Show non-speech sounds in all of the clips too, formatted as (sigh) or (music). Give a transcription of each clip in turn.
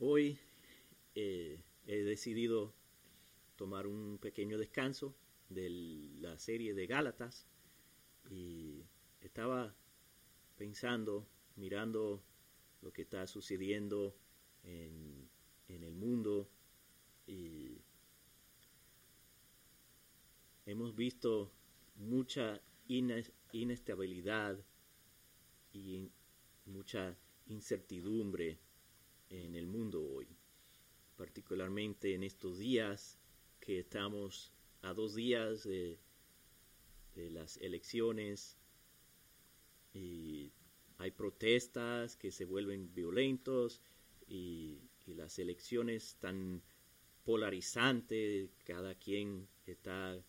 Hoy eh, he decidido tomar un pequeño descanso de la serie de Gálatas y estaba pensando, mirando lo que está sucediendo en, en el mundo y hemos visto mucha inestabilidad y mucha incertidumbre en el mundo hoy, particularmente en estos días que estamos a dos días de, las elecciones y hay protestas que se vuelven violentos y, las elecciones están polarizantes, cada quien está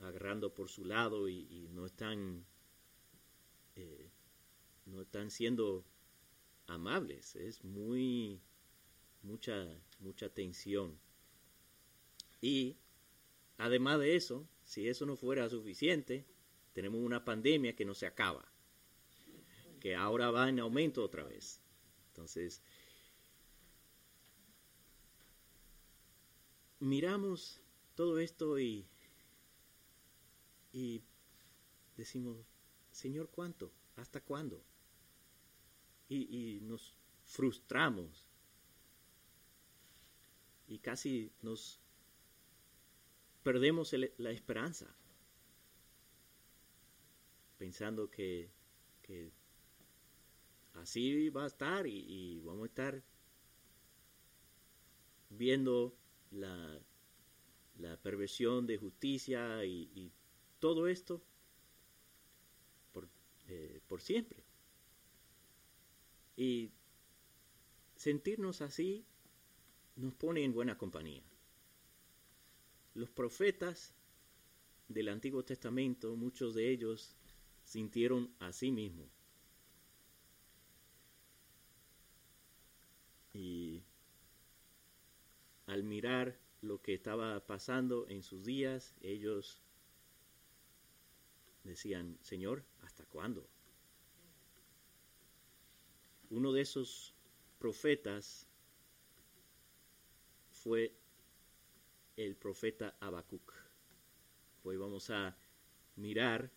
agarrando por su lado y, no están eh, no están siendo amables, es muy mucha mucha tensión. Y además de eso, si eso no fuera suficiente, tenemos una pandemia que no se acaba, que ahora va en aumento otra vez. Entonces, miramos todo esto y, y decimos, Señor, ¿cuánto? ¿Hasta cuándo? Y, nos frustramos y casi nos perdemos la esperanza, pensando que, así va a estar y, vamos a estar viendo la, perversión de justicia y, todo esto por, eh, por siempre. Y sentirnos así nos pone en buena compañía. Los profetas del Antiguo Testamento, muchos de ellos sintieron a sí. Y al mirar lo que estaba pasando en sus días, ellos decían, Señor, ¿hasta cuándo? Uno de esos profetas fue el profeta Habacuc. Hoy vamos a mirar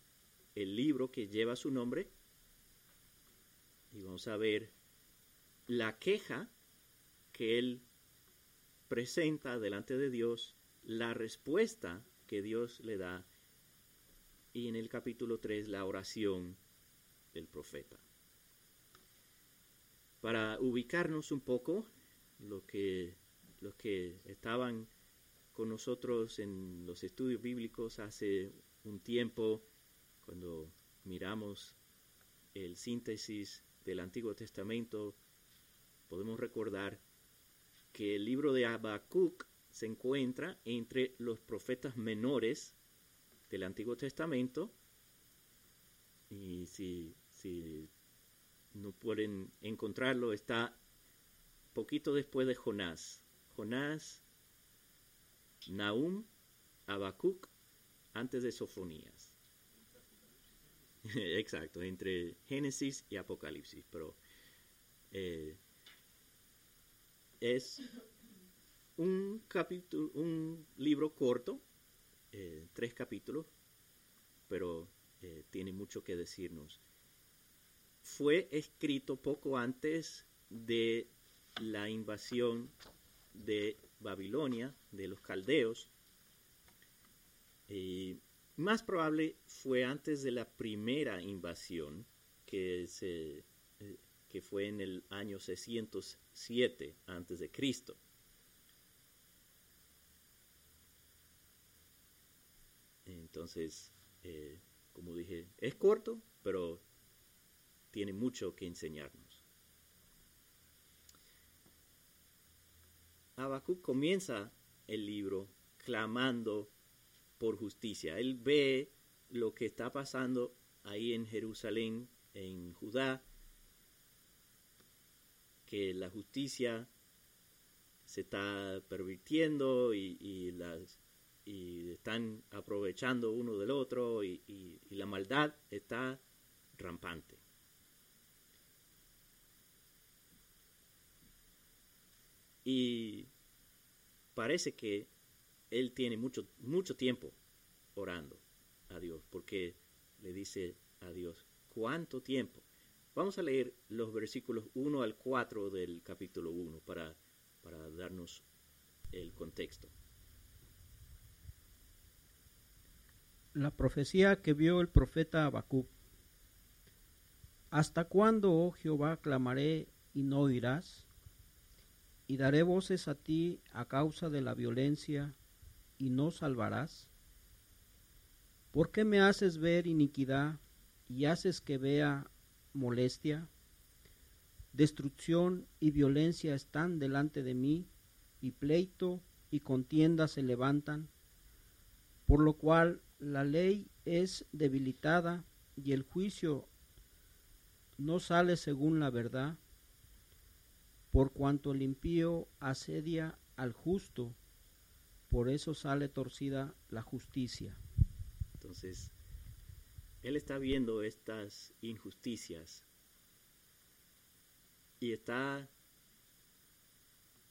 el libro que lleva su nombre y vamos a ver la queja que él presenta delante de Dios, la respuesta que Dios le da y en el capítulo 3 la oración del profeta para ubicarnos un poco, lo que, los que estaban con nosotros en los estudios bíblicos hace un tiempo, cuando miramos el síntesis del Antiguo Testamento, podemos recordar que el libro de Habacuc se encuentra entre los profetas menores del Antiguo Testamento. Y si no pueden encontrarlo, está poquito después de Jonás. Jonás, Nahum, Habacuc, antes de Sofonías. (laughs) Exacto, entre Génesis y Apocalipsis, pero eh, es un capítulo, un libro corto, eh, tres capítulos, pero eh, tiene mucho que decirnos fue escrito poco antes de la invasión de Babilonia, de los caldeos. y más probable fue antes de la primera invasión, que, eh, que fue en el año 607 antes de Cristo. Entonces, eh, como dije, es corto, pero tiene mucho que enseñarnos. Habacuc comienza el libro clamando por justicia. Él ve lo que está pasando ahí en Jerusalén, en Judá, que la justicia se está pervirtiendo y, están aprovechando uno del otro y la maldad está rampante. Y parece que él tiene mucho, mucho tiempo orando a Dios, porque le dice a Dios, ¿cuánto tiempo? Vamos a leer los versículos 1 al 4 del capítulo 1 para, para darnos el contexto. La profecía que vio el profeta Habacuc. ¿Hasta cuándo, oh Jehová, clamaré y no oirás? Y daré voces a ti a causa de la violencia y no salvarás. ¿Por qué me haces ver iniquidad y haces que vea molestia? Destrucción y violencia están delante de mí, y pleito y contienda se levantan, por lo cual la ley es debilitada y el juicio no sale según la verdad, por cuanto el impío asedia al justo, por eso sale torcida la justicia. Entonces, él está viendo estas injusticias y está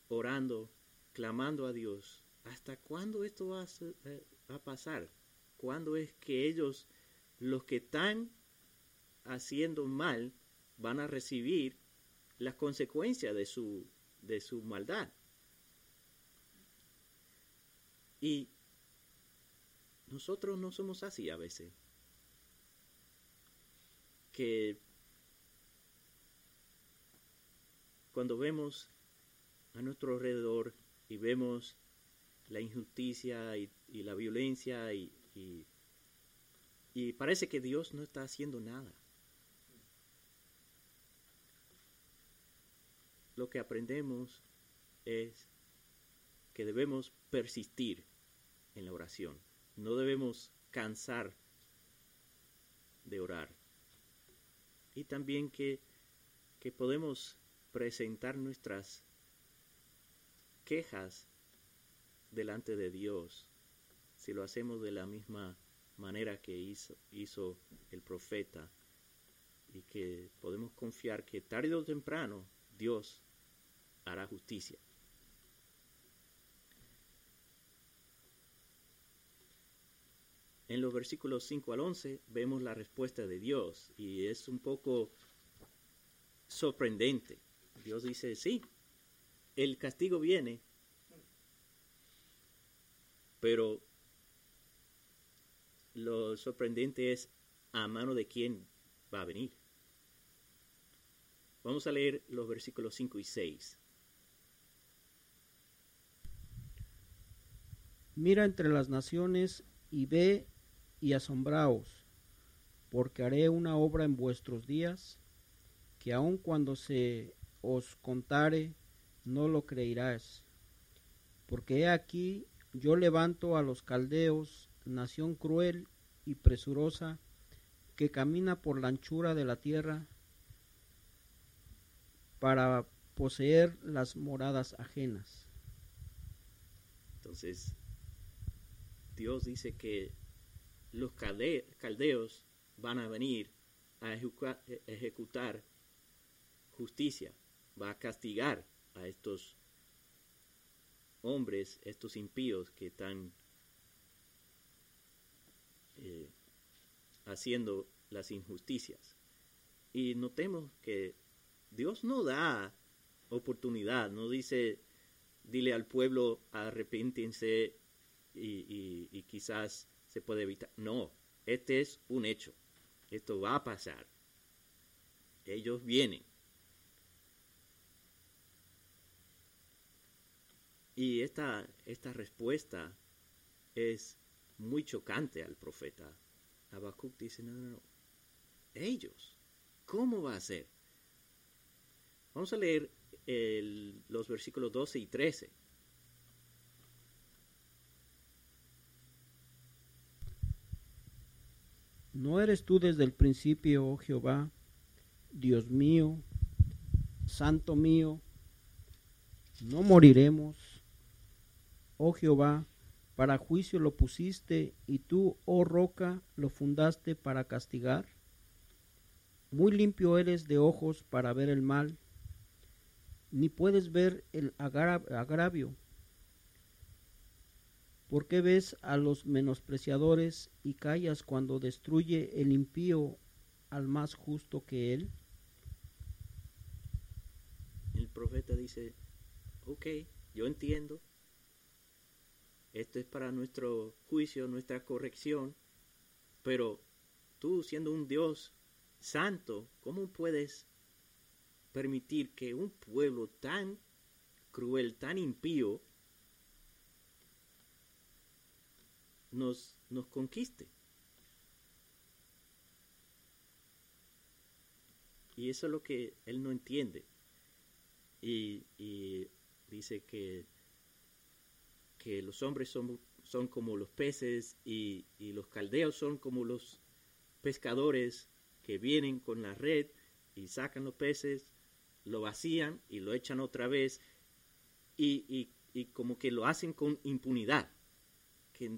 orando, clamando a Dios. ¿Hasta cuándo esto va a, eh, pasar? ¿Cuándo es que ellos, los que están haciendo mal, van a recibir las consecuencias de su, de su maldad? Y nosotros no somos así a veces. Que cuando vemos a nuestro alrededor y vemos la injusticia y, la violencia y, y parece que Dios no está haciendo nada. Lo que aprendemos es que debemos persistir en la oración no debemos cansar de orar. Y también que, que podemos presentar nuestras quejas delante de Dios si lo hacemos de la misma manera que hizo, hizo el profeta y que podemos confiar que tarde o temprano Dios hará justicia. En los versículos 5 al 11 vemos la respuesta de Dios y es un poco sorprendente. Dios dice, sí, el castigo viene, pero lo sorprendente es a mano de quién va a venir. Vamos a leer los versículos 5 y 6. Mira entre las naciones y ve y asombraos, porque haré una obra en vuestros días, que aun cuando se os contare, no lo creerás. Porque he aquí yo levanto a los caldeos, nación cruel y presurosa, que camina por la anchura de la tierra para poseer las moradas ajenas. Entonces, Dios dice que los caldeos van a venir a ejecutar justicia, va a castigar a estos hombres, estos impíos que están eh, haciendo las injusticias. Y notemos que Dios no da oportunidad, no dice, dile al pueblo arrepéntense y quizás se puede evitar. No, este es un hecho. Esto va a pasar. Ellos vienen. Y esta, esta respuesta es muy chocante al profeta. Habacuc dice, no, no, no. Ellos, ¿cómo va a ser? Vamos a leer los versículos 12 y 13. ¿No eres tú desde el principio, oh Jehová, Dios mío, Santo mío? No moriremos, oh Jehová, para juicio lo pusiste y tú, oh roca, lo fundaste para castigar. Muy limpio eres de ojos para ver el mal, ni puedes ver el agravio. ¿Por qué ves a los menospreciadores y callas cuando destruye el impío al más justo que él? El profeta dice, ok, yo entiendo, esto es para nuestro juicio, nuestra corrección, pero tú siendo un Dios santo, ¿cómo puedes permitir que un pueblo tan cruel, tan impío, nos, nos conquiste? Y eso es lo que él no entiende. Y, dice que, que los hombres son, son como los peces y, y los caldeos son como los pescadores que vienen con la red y sacan los peces, lo vacían y lo echan otra vez y, y, como que lo hacen con impunidad, que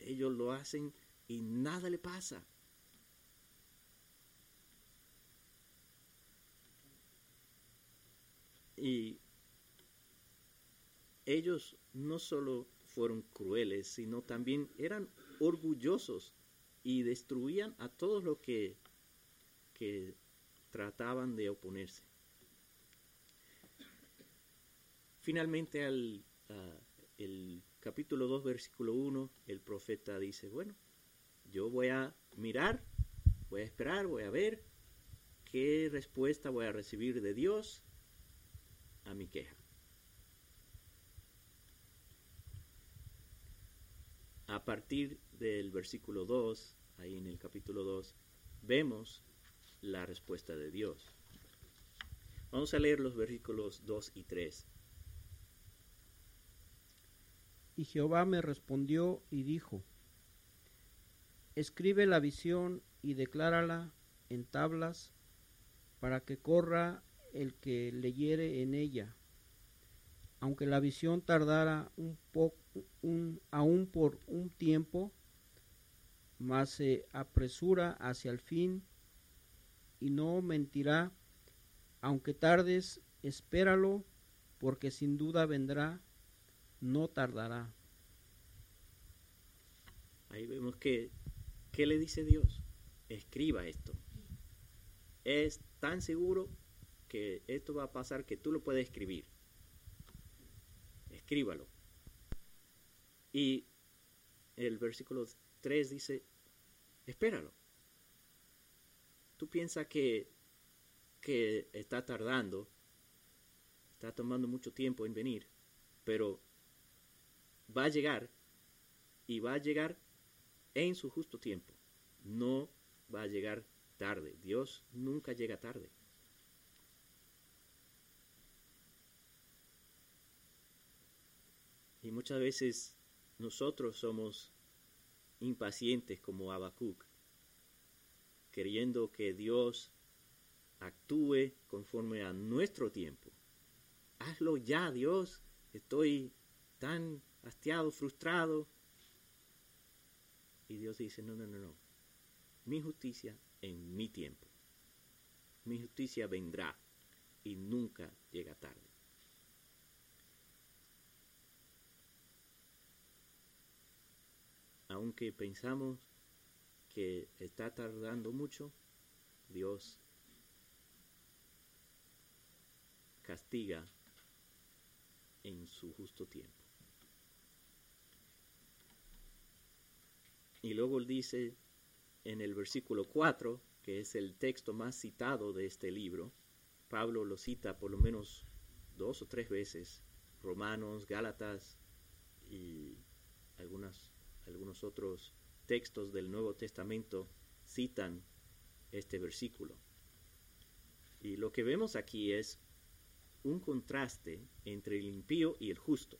ellos lo hacen y nada le pasa. Y ellos no solo fueron crueles, sino también eran orgullosos y destruían a todos los que, que trataban de oponerse. Finalmente al el capítulo 2 versículo 1 el profeta dice, bueno, yo voy a mirar, voy a esperar, voy a ver qué respuesta voy a recibir de Dios a mi queja. A partir del versículo 2, ahí en el capítulo 2, vemos la respuesta de Dios. Vamos a leer los versículos 2 y 3. Y Jehová me respondió y dijo, Escribe la visión y declárala en tablas para que corra el que leyere en ella. Aunque la visión tardara un poco, un, aún por un tiempo, mas se apresura hacia el fin y no mentirá. Aunque tardes, espéralo, porque sin duda vendrá, no tardará. Ahí vemos que, ¿qué le dice Dios? Escriba esto. Es tan seguro que esto va a pasar que tú lo puedes escribir. Escríbalo. Y el versículo 3 dice, espéralo. Tú piensas que, que está tardando, está tomando mucho tiempo en venir, pero va a llegar y va a llegar en su justo tiempo. No va a llegar tarde. Dios nunca llega tarde. Y muchas veces nosotros somos impacientes como Habacuc, queriendo que Dios actúe conforme a nuestro tiempo. Hazlo ya, Dios. Estoy tan hastiado, frustrado. Y Dios dice, no, no, no, no. Mi justicia en mi tiempo. Mi justicia vendrá y nunca llega tarde. aunque pensamos que está tardando mucho, Dios castiga en su justo tiempo. Y luego dice en el versículo 4, que es el texto más citado de este libro, Pablo lo cita por lo menos dos o tres veces, Romanos, Gálatas y algunas algunos otros textos del Nuevo Testamento citan este versículo. Y lo que vemos aquí es un contraste entre el impío y el justo.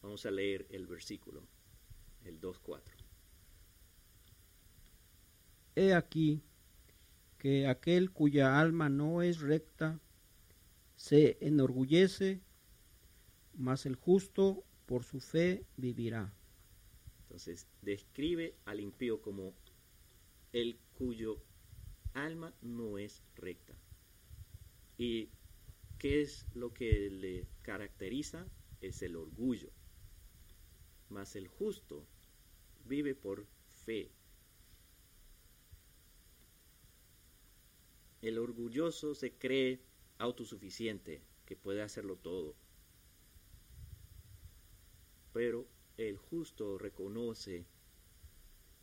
Vamos a leer el versículo, el 2.4. He aquí que aquel cuya alma no es recta se enorgullece, mas el justo por su fe vivirá. Entonces, describe al impío como el cuyo alma no es recta. Y ¿qué es lo que le caracteriza? Es el orgullo. Mas el justo vive por fe. El orgulloso se cree autosuficiente, que puede hacerlo todo. Pero el justo reconoce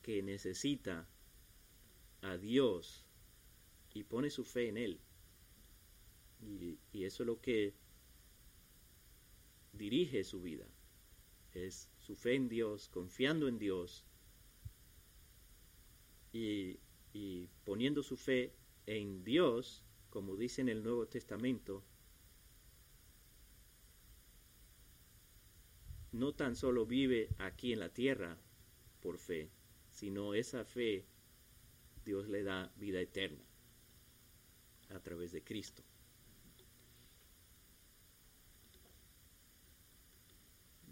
que necesita a Dios y pone su fe en Él. Y, eso es lo que dirige su vida. Es su fe en Dios, confiando en Dios y, y poniendo su fe en Dios, como dice en el Nuevo Testamento, no tan solo vive aquí en la tierra por fe, sino esa fe Dios le da vida eterna a través de Cristo.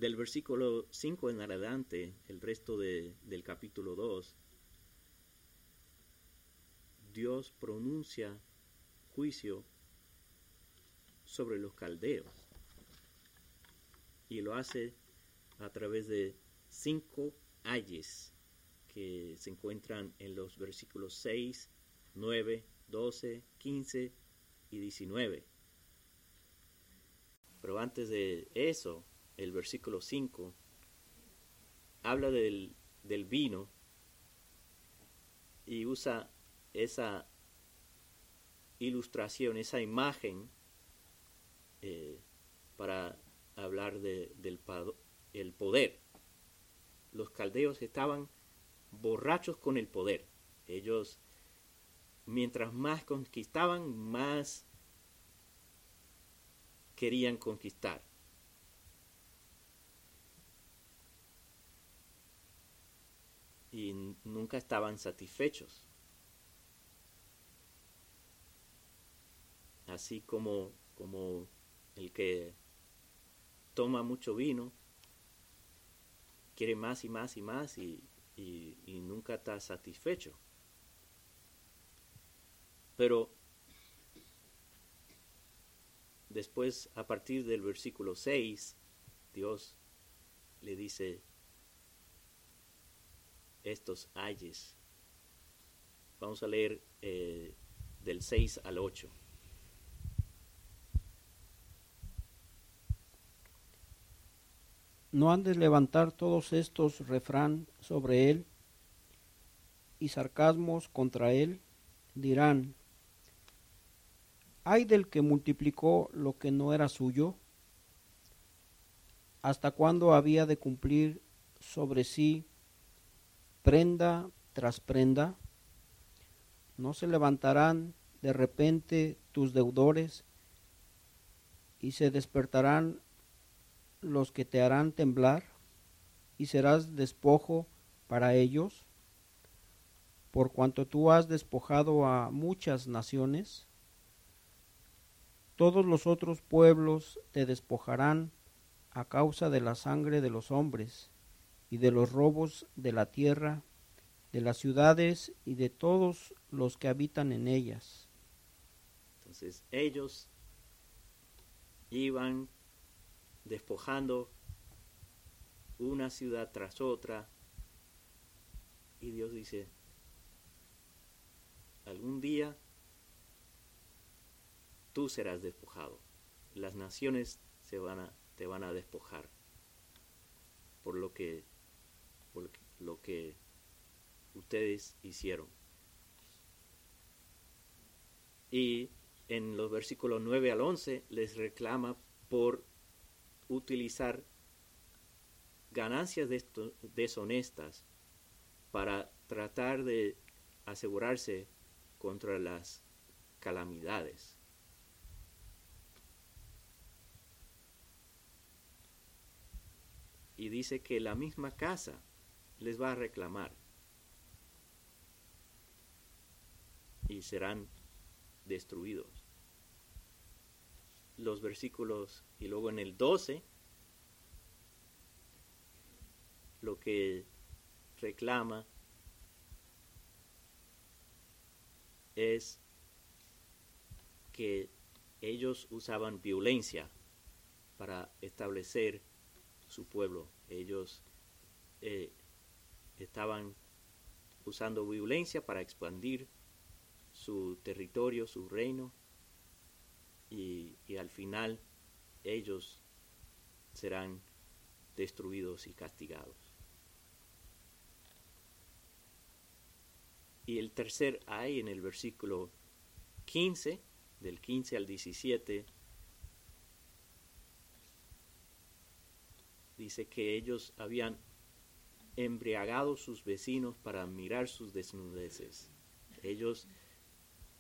Del versículo 5 en adelante, el resto del capítulo 2, Dios pronuncia juicio sobre los caldeos y lo hace a través de cinco ayes que se encuentran en los versículos 6, 9, 12, 15 y 19. Pero antes de eso, el versículo 5 habla del, vino y usa esa ilustración, esa imagen eh, para hablar de, del el poder. Los caldeos estaban borrachos con el poder. Ellos, mientras más conquistaban, más querían conquistar. Y nunca estaban satisfechos. Así como, como el que toma mucho vino, quiere más y más y más y, y, nunca está satisfecho. Pero después, a partir del versículo 6, Dios le dice estos ayes. Vamos a leer eh, del 6 al 8. no han de levantar todos estos refrán sobre él y sarcasmos contra él, dirán, ¿hay del que multiplicó lo que no era suyo? ¿Hasta cuándo había de cumplir sobre sí prenda tras prenda? ¿No se levantarán de repente tus deudores y se despertarán los que te harán temblar y serás despojo para ellos, por cuanto tú has despojado a muchas naciones, todos los otros pueblos te despojarán a causa de la sangre de los hombres y de los robos de la tierra, de las ciudades y de todos los que habitan en ellas. Entonces ellos iban despojando una ciudad tras otra. Y Dios dice, algún día tú serás despojado. Las naciones se van a, te van a despojar por lo que, lo que ustedes hicieron. Y en los versículos 9 al 11 les reclama por utilizar ganancias deshonestas para tratar de asegurarse contra las calamidades. Y dice que la misma casa les va a reclamar y serán destruidos los versículos y luego en el 12 lo que reclama es que ellos usaban violencia para establecer su pueblo. Ellos eh, estaban usando violencia para expandir su territorio, su reino, y, al final ellos serán destruidos y castigados. Y el tercer hay en el versículo 15, del 15 al 17, dice que ellos habían embriagado sus vecinos para mirar sus desnudeces. Ellos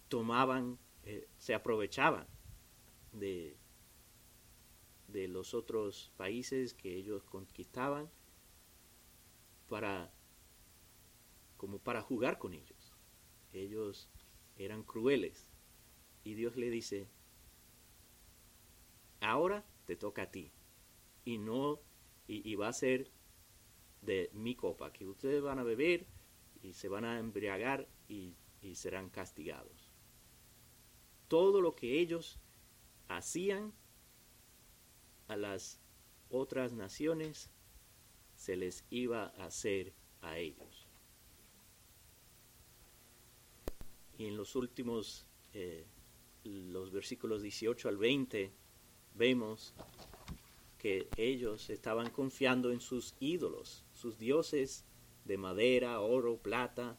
tomaban, eh, se aprovechaban de, de los otros países que ellos conquistaban para como para jugar con ellos. Ellos eran crueles y Dios le dice, ahora te toca a ti y no y, va a ser de mi copa, que ustedes van a beber y se van a embriagar y, y serán castigados. Todo lo que ellos hacían a las otras naciones se les iba a hacer a ellos. Y en los últimos, eh, los versículos 18 al 20, vemos que ellos estaban confiando en sus ídolos, sus dioses de madera, oro, plata,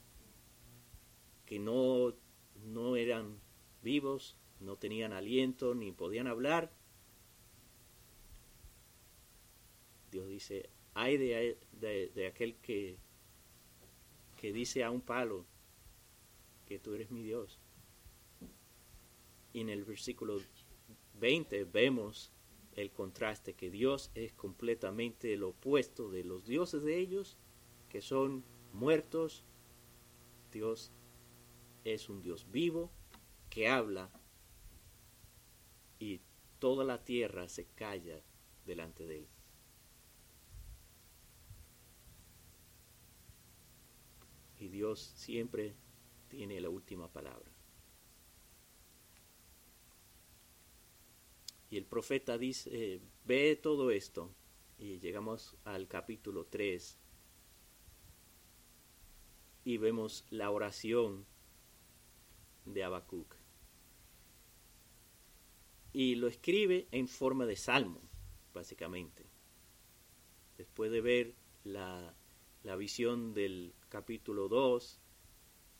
que no, no eran vivos, no tenían aliento ni podían hablar, Dios dice, hay de, aquel que, que dice a un palo que tú eres mi Dios. Y en el versículo 20 vemos el contraste, que Dios es completamente el opuesto de los dioses de ellos, que son muertos. Dios es un Dios vivo, que habla y toda la tierra se calla delante de él. y Dios siempre tiene la última palabra. Y el profeta dice, eh, ve todo esto, y llegamos al capítulo 3, y vemos la oración de Habacuc. Y lo escribe en forma de salmo, básicamente. Después de ver la, la visión del capítulo 2,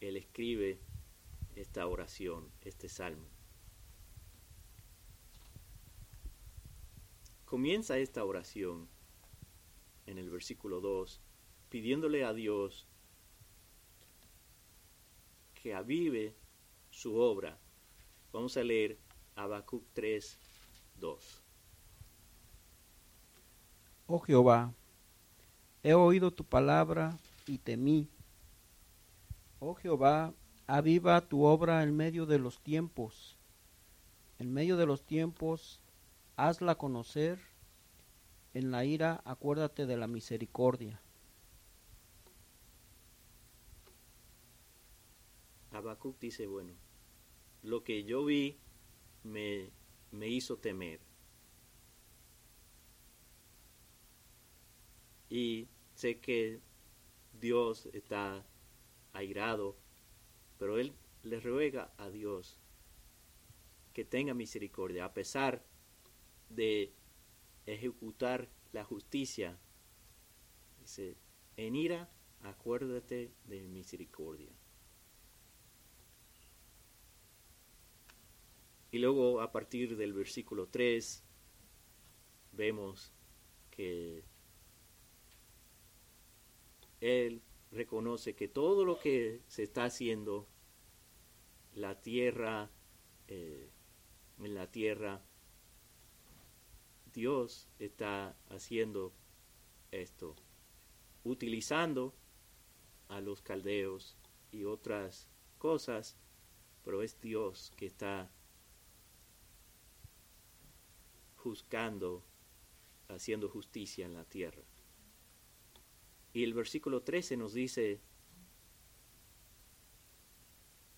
él escribe esta oración, este salmo. Comienza esta oración en el versículo 2 pidiéndole a Dios que avive su obra. Vamos a leer Habacuc 3, 2. Oh Jehová, he oído tu palabra y temí. Oh Jehová, aviva tu obra en medio de los tiempos. En medio de los tiempos, hazla conocer. En la ira, acuérdate de la misericordia. Habacuc dice, bueno, lo que yo vi me, me hizo temer. Y sé que Dios está airado, pero él le ruega a Dios que tenga misericordia, a pesar de ejecutar la justicia. Dice, en ira, acuérdate de misericordia. Y luego a partir del versículo 3 vemos que él reconoce que todo lo que se está haciendo, la tierra, eh, en la tierra, Dios está haciendo esto, utilizando a los caldeos y otras cosas, pero es Dios que está juzgando, haciendo justicia en la tierra. Y el versículo 13 nos dice,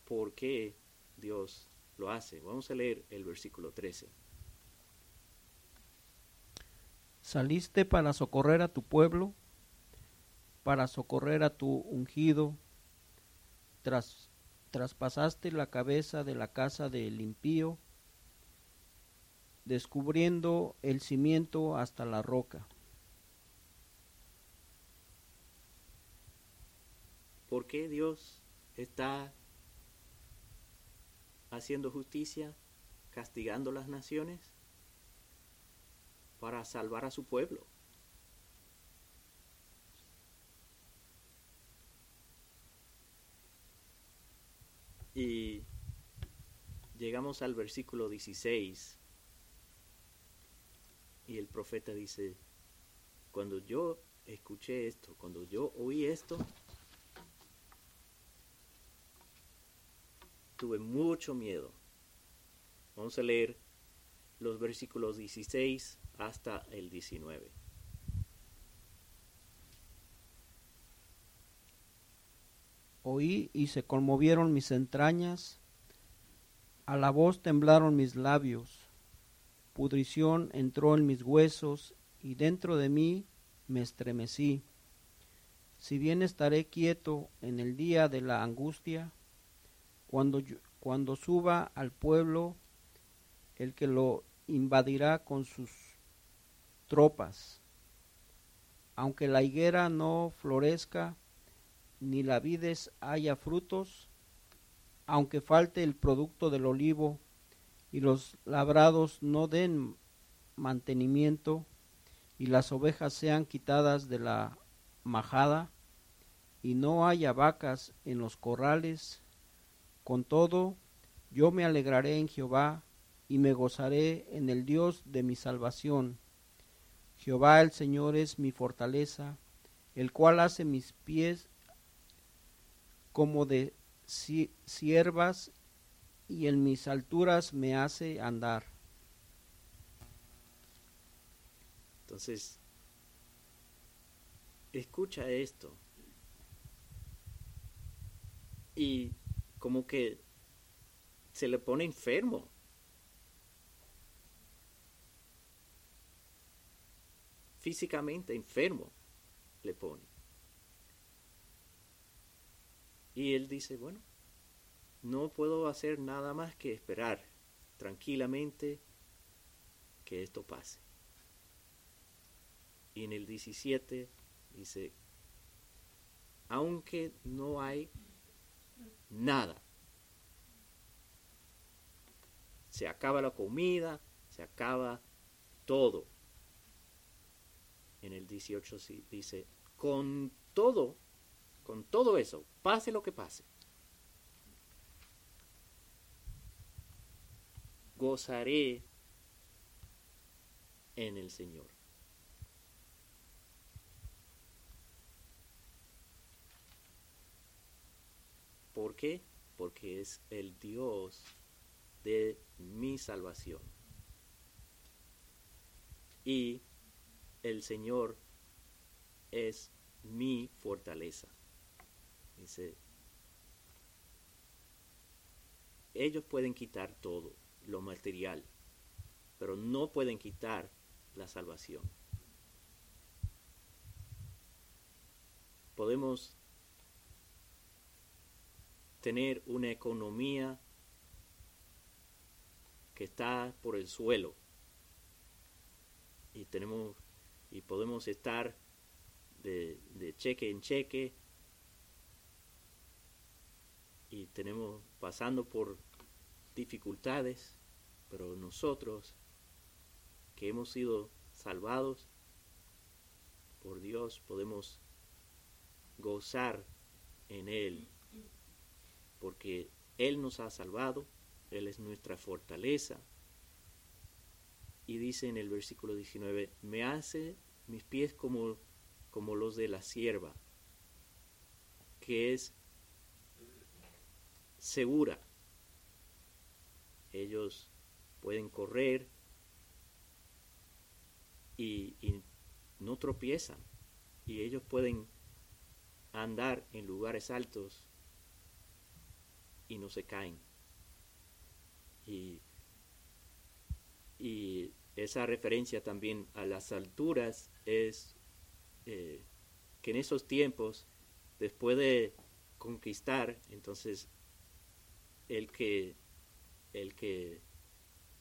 ¿por qué Dios lo hace. Vamos a leer el versículo 13. Saliste para socorrer a tu pueblo, para socorrer a tu ungido, tras, traspasaste la cabeza de la casa del impío, descubriendo el cimiento hasta la roca. ¿Por qué Dios está haciendo justicia, castigando las naciones? Para salvar a su pueblo. Y llegamos al versículo 16 y el profeta dice, cuando yo escuché esto, cuando yo oí esto, tuve mucho miedo. Vamos a leer los versículos 16 hasta el 19. Oí y se conmovieron mis entrañas, a la voz temblaron mis labios, pudrición entró en mis huesos y dentro de mí me estremecí. Si bien estaré quieto en el día de la angustia, cuando, cuando suba al pueblo el que lo invadirá con sus tropas. Aunque la higuera no florezca, ni la vides haya frutos, aunque falte el producto del olivo y los labrados no den mantenimiento y las ovejas sean quitadas de la majada y no haya vacas en los corrales, con todo yo me alegraré en Jehová y me gozaré en el Dios de mi salvación. Jehová el Señor es mi fortaleza, el cual hace mis pies como de siervas y en mis alturas me hace andar. Entonces, escucha esto. Y como que se le pone enfermo. Físicamente enfermo le pone. Y él dice, bueno, no puedo hacer nada más que esperar tranquilamente que esto pase. Y en el 17 dice, aunque no hay nada, se acaba la comida, se acaba todo. En el 18 dice, con todo con todo eso, pase lo que pase, gozaré en el Señor. ¿Por qué? Porque es el Dios de mi salvación. Y el Señor es mi fortaleza. Dice, ellos pueden quitar todo, lo material, pero no pueden quitar la salvación. Podemos tener una economía que está por el suelo y tenemos y podemos estar de, cheque en cheque y tenemos pasando por dificultades, pero nosotros que hemos sido salvados por Dios podemos gozar en Él, porque Él nos ha salvado, Él es nuestra fortaleza. Y dice en el versículo 19, me hace mis pies como, como los de la sierva, que es segura. Ellos pueden correr y, no tropiezan. Y ellos pueden andar en lugares altos y no se caen. Y, y esa referencia también a las alturas es eh, que en esos tiempos, después de conquistar, entonces el que, el que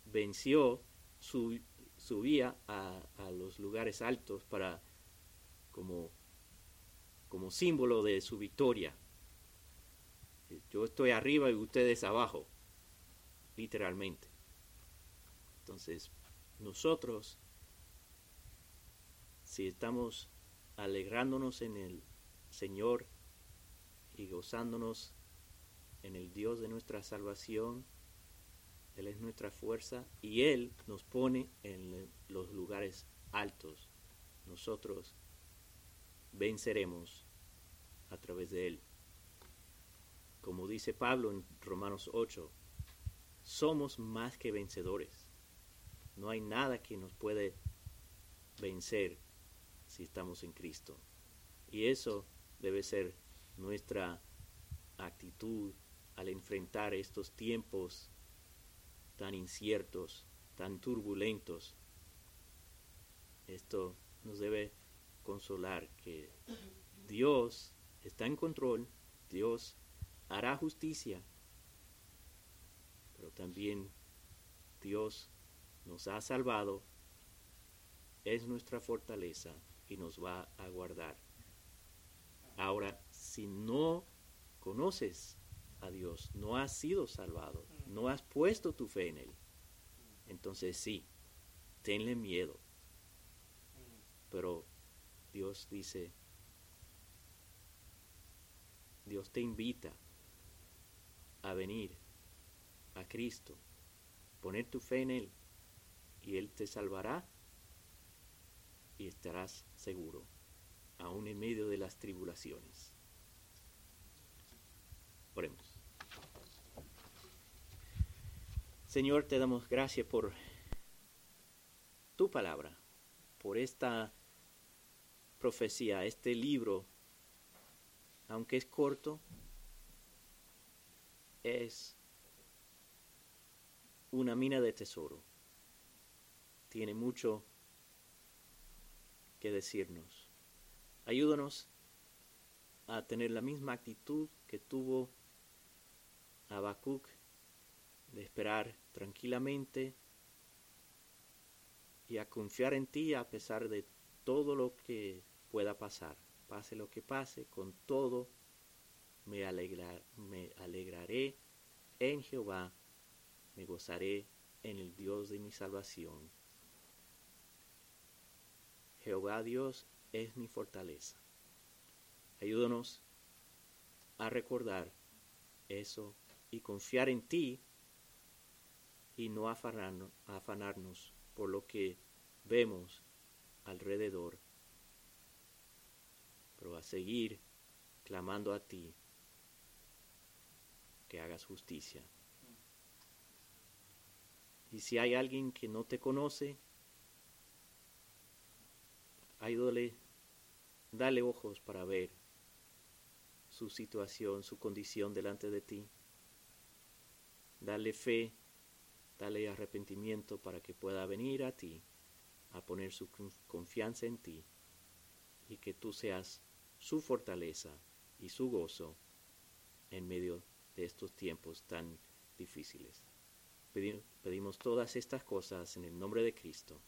venció subía a, a, los lugares altos para como, como símbolo de su victoria. Yo estoy arriba y ustedes abajo, literalmente. Entonces, nosotros, si estamos alegrándonos en el Señor y gozándonos en el Dios de nuestra salvación, Él es nuestra fuerza y Él nos pone en los lugares altos. Nosotros venceremos a través de Él. Como dice Pablo en Romanos 8, somos más que vencedores. No hay nada que nos puede vencer si estamos en Cristo. Y eso debe ser nuestra actitud al enfrentar estos tiempos tan inciertos, tan turbulentos. Esto nos debe consolar que Dios está en control, Dios hará justicia, pero también Dios nos ha salvado, es nuestra fortaleza y nos va a guardar. Ahora, si no conoces a Dios, no has sido salvado, no has puesto tu fe en Él, entonces sí, tenle miedo. Pero Dios dice, Dios te invita a venir a Cristo, poner tu fe en Él y Él te salvará y estarás seguro, aún en medio de las tribulaciones. Oremos. Señor, te damos gracias por tu palabra, por esta profecía, este libro, aunque es corto, es una mina de tesoro. Tiene mucho que decirnos. Ayúdanos a tener la misma actitud que tuvo Habacuc de esperar tranquilamente y a confiar en ti a pesar de todo lo que pueda pasar. Pase lo que pase, con todo me, me alegraré en Jehová, me gozaré en el Dios de mi salvación. Jehová Dios es mi fortaleza. Ayúdanos a recordar eso y confiar en ti y no afanarnos, afanarnos por lo que vemos alrededor, pero a seguir clamando a ti que hagas justicia. Y si hay alguien que no te conoce, ayúdale, dale ojos para ver su situación, su condición delante de ti. Dale fe, dale arrepentimiento para que pueda venir a ti, a poner su confianza en ti y que tú seas su fortaleza y su gozo en medio de estos tiempos tan difíciles. Pedimos todas estas cosas en el nombre de Cristo.